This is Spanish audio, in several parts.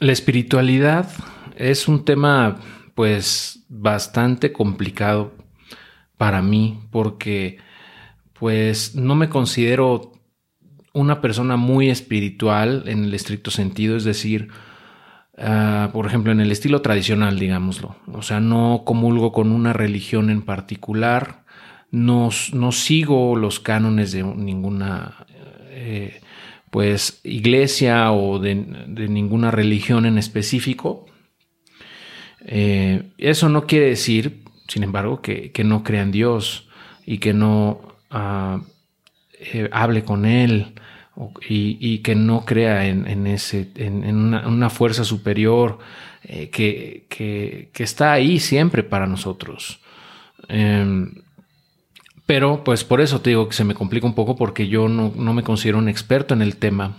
la espiritualidad es un tema pues bastante complicado para mí porque pues no me considero una persona muy espiritual en el estricto sentido, es decir, ah, por ejemplo, en el estilo tradicional, digámoslo. O sea, no comulgo con una religión en particular, no, no sigo los cánones de ninguna eh, pues iglesia o de, ninguna religión en específico. Eh, eso no quiere decir, sin embargo, que, no crea en Dios y que no ah, eh, hable con Él y, que no crea en, ese, en, una, fuerza superior eh, que, está ahí siempre para nosotros. Pero pues por eso te digo que se me complica un poco porque yo no, me considero un experto en el tema.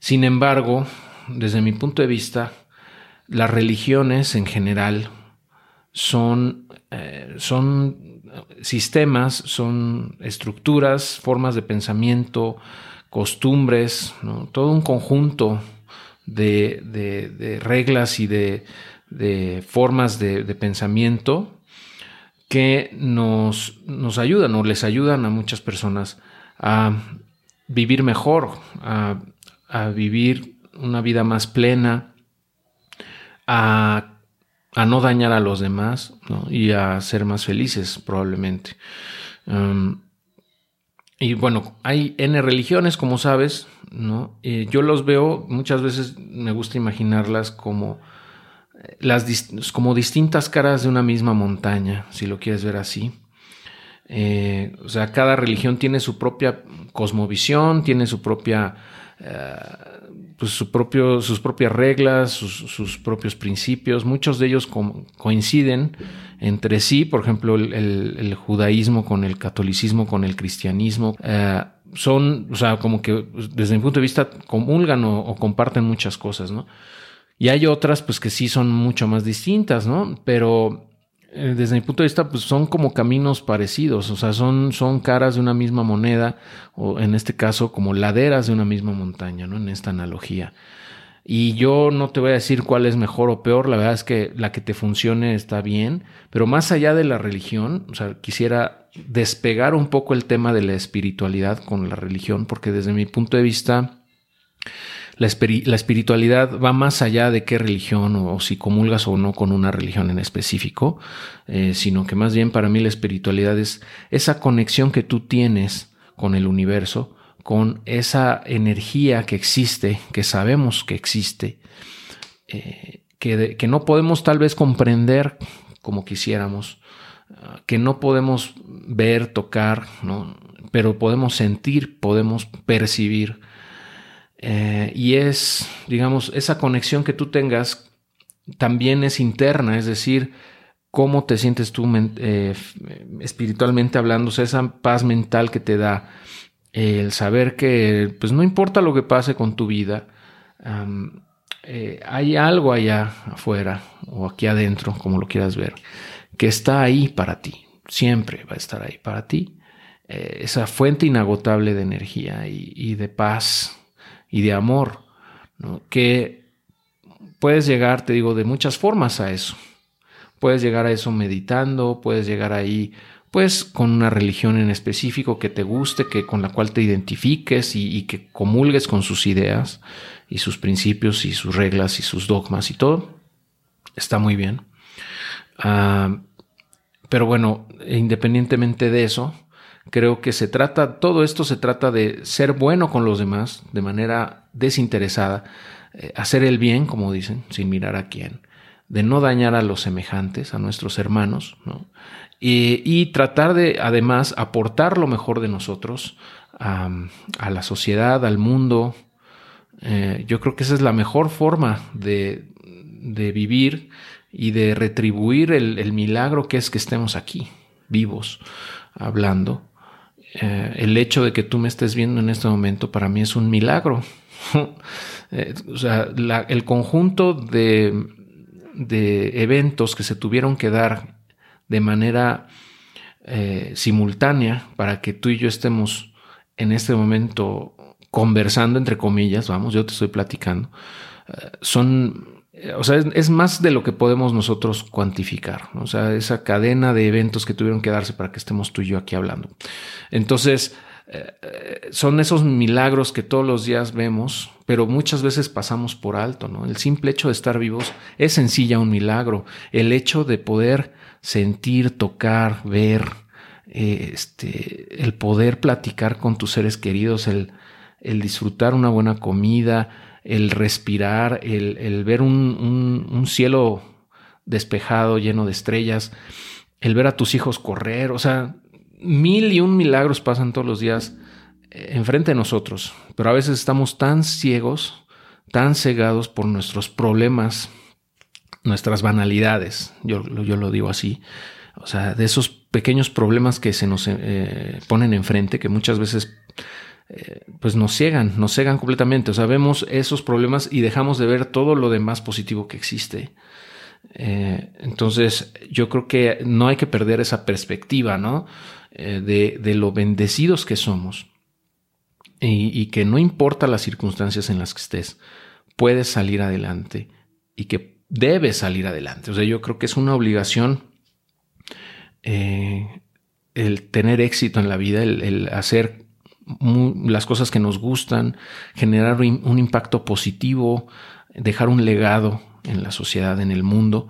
Sin embargo, desde mi punto de vista, las religiones en general son, eh, son sistemas, son estructuras, formas de pensamiento, costumbres, todo un conjunto de, reglas y de, formas de, pensamiento que nos, nos ayudan o les ayudan a muchas personas a vivir mejor, a, vivir una vida más plena, a, no dañar a los demás y a ser más felices probablemente. Um, y bueno, hay N religiones, como sabes, ¿no? yo los veo, muchas veces me gusta imaginarlas como las, como distintas caras de una misma montaña, si lo quieres ver así. Eh, o sea, cada religión tiene su propia cosmovisión, tiene su propia, eh, pues su propio, sus propias reglas, sus, propios principios. Muchos de ellos coinciden entre sí, por ejemplo, el, judaísmo con el catolicismo, con el cristianismo. Eh, son, o sea, como que desde mi punto de vista comulgan o comparten muchas cosas, ¿no? Y hay otras, pues que sí son mucho más distintas, ¿no? Pero eh, desde mi punto de vista, pues son como caminos parecidos, o sea, son, son caras de una misma moneda, o en este caso como laderas de una misma montaña, ¿no? En esta analogía. Y yo no te voy a decir cuál es mejor o peor, la verdad es que la que te funcione está bien, pero más allá de la religión, o sea, quisiera despegar un poco el tema de la espiritualidad con la religión, porque desde mi punto de vista, la, espiritualidad va más allá de qué religión o, si comulgas o no con una religión en específico, eh, sino que más bien para mí la espiritualidad es esa conexión que tú tienes con el universo, con esa energía que existe, que sabemos que existe, eh, que, que, no podemos tal vez comprender como quisiéramos, ah, que no podemos ver, tocar, ¿no? pero podemos sentir, podemos percibir eh, y es, digamos, esa conexión que tú tengas también es interna, es decir, cómo te sientes tú eh, espiritualmente hablando, esa paz mental que te da el saber que, pues no importa lo que pase con tu vida, eh, hay algo allá afuera o aquí adentro, como lo quieras ver, que está ahí para ti, siempre va a estar ahí para ti. esa fuente inagotable de energía y de paz y de amor, que puedes llegar, te digo, de muchas formas a eso. Puedes llegar a eso meditando, puedes llegar ahí pues con una religión en específico que te guste, que con la cual te identifiques y, que comulgues con sus ideas y sus principios y sus reglas y sus dogmas y todo. Está muy bien. Ah, pero bueno, independientemente de eso, Creo que se trata, todo esto se trata de ser bueno con los demás de manera desinteresada, eh, hacer el bien, como dicen, sin mirar a quién, de no dañar a los semejantes, a nuestros hermanos, y, tratar de además aportar lo mejor de nosotros a, la sociedad, al mundo. Eh, yo creo que esa es la mejor forma de, vivir y de retribuir el milagro que es que estemos aquí, vivos, hablando eh, el hecho de que tú me estés viendo en este momento para mí es un milagro. Eh, o sea, el conjunto de, eventos que se tuvieron que dar de manera eh, simultánea para que tú y yo estemos en este momento conversando, entre comillas, vamos, yo te estoy platicando, son, o sea, es, más de lo que podemos nosotros cuantificar, o sea, esa cadena de eventos que tuvieron que darse para que estemos tú y yo aquí hablando. Entonces, eh, son esos milagros que todos los días vemos, pero muchas veces pasamos por alto, ¿no? El simple hecho de estar vivos es sencilla un milagro. El hecho de poder sentir, tocar, ver, eh, este, el poder platicar con tus seres queridos, el, el disfrutar una buena comida, el respirar, el, ver un, un, cielo despejado, lleno de estrellas, el ver a tus hijos correr, o sea, mil y un milagros pasan todos los días eh, enfrente de nosotros, pero a veces estamos tan ciegos, tan cegados por nuestros problemas, nuestras banalidades, yo, yo lo digo así, o sea, de esos pequeños problemas que se nos eh, ponen enfrente, que muchas veces eh, pues nos ciegan, nos cegan completamente. O sea, vemos esos problemas y dejamos de ver todo lo demás positivo que existe. Eh, entonces, yo creo que no hay que perder esa perspectiva, ¿no? de, de, lo bendecidos que somos y, y que no importa las circunstancias en las que estés, puedes salir adelante y que debes salir adelante. O sea, yo creo que es una obligación eh, el tener éxito en la vida, el, hacer las cosas que nos gustan, generar un impacto positivo, dejar un legado en la sociedad, en el mundo,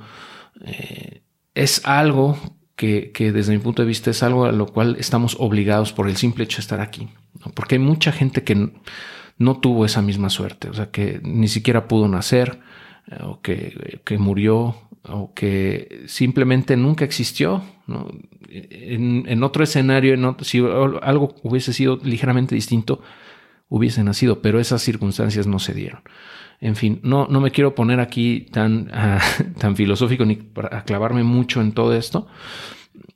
eh, es algo que, desde mi punto de vista es algo a lo cual estamos obligados por el simple hecho de estar aquí. Porque hay mucha gente que no tuvo esa misma suerte, o sea, que ni siquiera pudo nacer, o que, que murió o que simplemente nunca existió. En, otro escenario, si algo hubiese sido ligeramente distinto, hubiese nacido, pero esas circunstancias no se dieron. En fin, no, no me quiero poner aquí tan, tan filosófico ni para clavarme mucho en todo esto,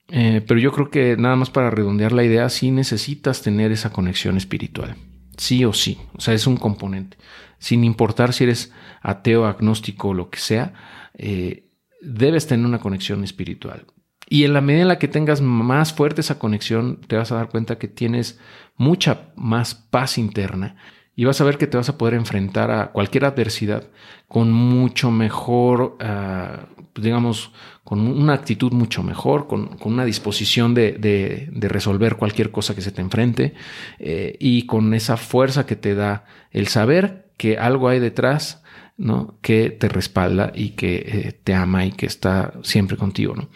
eh, pero yo creo que nada más para redondear la idea, sí necesitas tener esa conexión espiritual, sí o sí, o sea, es un componente, sin importar si eres ateo, agnóstico o lo que sea, eh, debes tener una conexión espiritual. Y en la medida en la que tengas más fuerte esa conexión, te vas a dar cuenta que tienes mucha más paz interna y vas a ver que te vas a poder enfrentar a cualquier adversidad con mucho mejor, ah, pues digamos, con una actitud mucho mejor, con, una disposición de, resolver cualquier cosa que se te enfrente eh, y con esa fuerza que te da el saber que algo hay detrás ¿no? Que te respalda y que eh, te ama y que está siempre contigo, ¿no?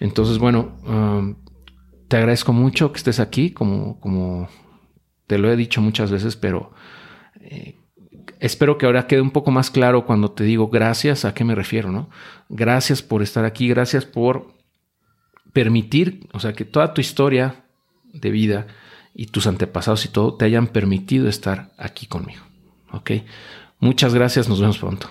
Entonces, bueno, um, te agradezco mucho que estés aquí, como, como te lo he dicho muchas veces, pero eh, espero que ahora quede un poco más claro cuando te digo gracias, a qué me refiero, ¿no? Gracias por estar aquí, gracias por permitir, o sea, que toda tu historia de vida y tus antepasados y todo te hayan permitido estar aquí conmigo, ¿ok? Muchas gracias, nos vemos pronto.